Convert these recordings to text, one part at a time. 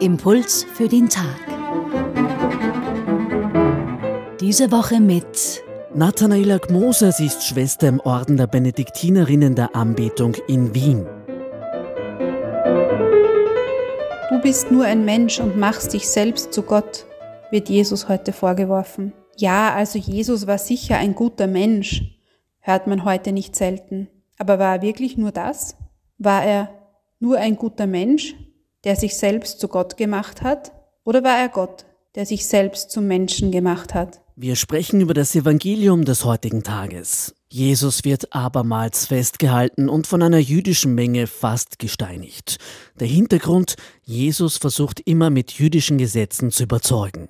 Impuls für den Tag. Diese Woche mit Nathanaela Gmoser, sie ist Schwester im Orden der Benediktinerinnen der Anbetung in Wien. Du bist nur ein Mensch und machst dich selbst zu Gott, wird Jesus heute vorgeworfen. Ja, also Jesus war sicher ein guter Mensch, hört man heute nicht selten. Aber war er wirklich nur das? War er nur ein guter Mensch, der sich selbst zu Gott gemacht hat? Oder war er Gott, der sich selbst zum Menschen gemacht hat? Wir sprechen über das Evangelium des heutigen Tages. Jesus wird abermals festgehalten und von einer jüdischen Menge fast gesteinigt. Der Hintergrund, Jesus versucht immer mit jüdischen Gesetzen zu überzeugen.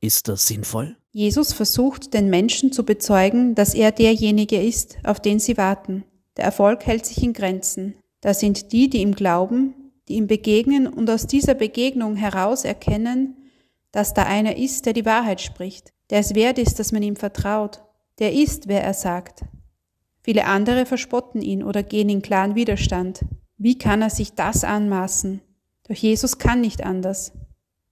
Ist das sinnvoll? Jesus versucht den Menschen zu bezeugen, dass er derjenige ist, auf den sie warten. Der Erfolg hält sich in Grenzen. Da sind die, die ihm glauben, die ihm begegnen und aus dieser Begegnung heraus erkennen, dass da einer ist, der die Wahrheit spricht, der es wert ist, dass man ihm vertraut, der ist, wer er sagt. Viele andere verspotten ihn oder gehen in klaren Widerstand. Wie kann er sich das anmaßen? Doch Jesus kann nicht anders.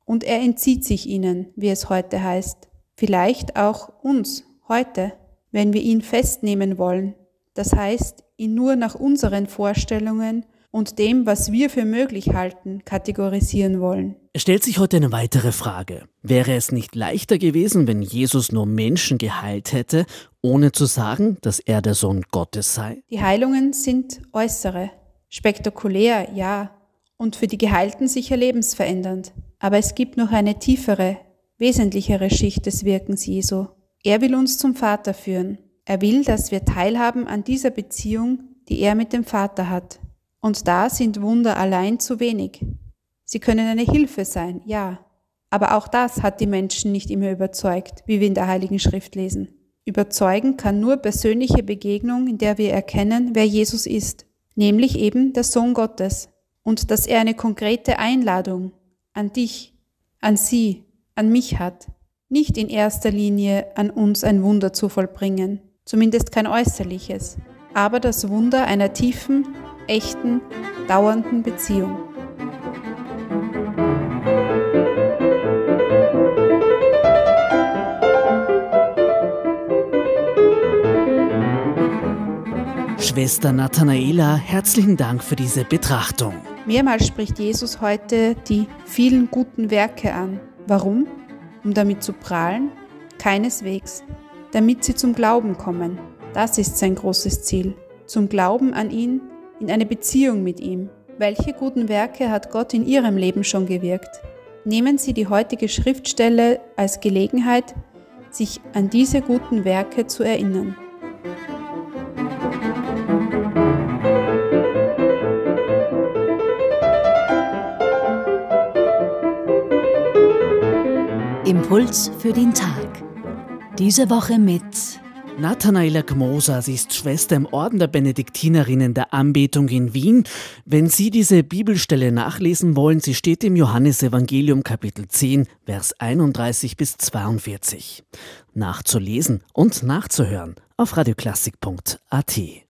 Und er entzieht sich ihnen, wie es heute heißt vielleicht auch uns heute, wenn wir ihn festnehmen wollen, das heißt, ihn nur nach unseren Vorstellungen und dem, was wir für möglich halten, kategorisieren wollen. Es stellt sich heute eine weitere Frage. Wäre es nicht leichter gewesen, wenn Jesus nur Menschen geheilt hätte, ohne zu sagen, dass er der Sohn Gottes sei? Die Heilungen sind äußere, spektakulär, ja, und für die Geheilten sicher lebensverändernd. Aber es gibt noch eine tiefere, wesentlichere Schicht des Wirkens Jesu. Er will uns zum Vater führen. Er will, dass wir teilhaben an dieser Beziehung, die er mit dem Vater hat. Und da sind Wunder allein zu wenig. Sie können eine Hilfe sein, ja. Aber auch das hat die Menschen nicht immer überzeugt, wie wir in der Heiligen Schrift lesen. Überzeugen kann nur persönliche Begegnung, in der wir erkennen, wer Jesus ist, nämlich eben der Sohn Gottes, und dass er eine konkrete Einladung an dich, an sie, an mich hat, nicht in erster Linie an uns ein Wunder zu vollbringen, zumindest kein äußerliches, aber das Wunder einer tiefen, echten, dauernden Beziehung. Schwester Nathanaela, herzlichen Dank für diese Betrachtung. Mehrmals spricht Jesus heute die vielen guten Werke an, Warum? Um damit zu prahlen? Keineswegs. Damit sie zum Glauben kommen. Das ist sein großes Ziel. Zum Glauben an ihn, in eine Beziehung mit ihm. Welche guten Werke hat Gott in Ihrem Leben schon gewirkt? Nehmen Sie die heutige Schriftstelle als Gelegenheit, sich an diese guten Werke zu erinnern. Impuls für den Tag. Diese Woche mit Nathanaela Gmoser, sie ist Schwester im Orden der Benediktinerinnen der Anbetung in Wien. Wenn Sie diese Bibelstelle nachlesen wollen, sie steht im Johannesevangelium Kapitel 10, Vers 31 bis 42. Nachzulesen und nachzuhören auf radioklassik.at.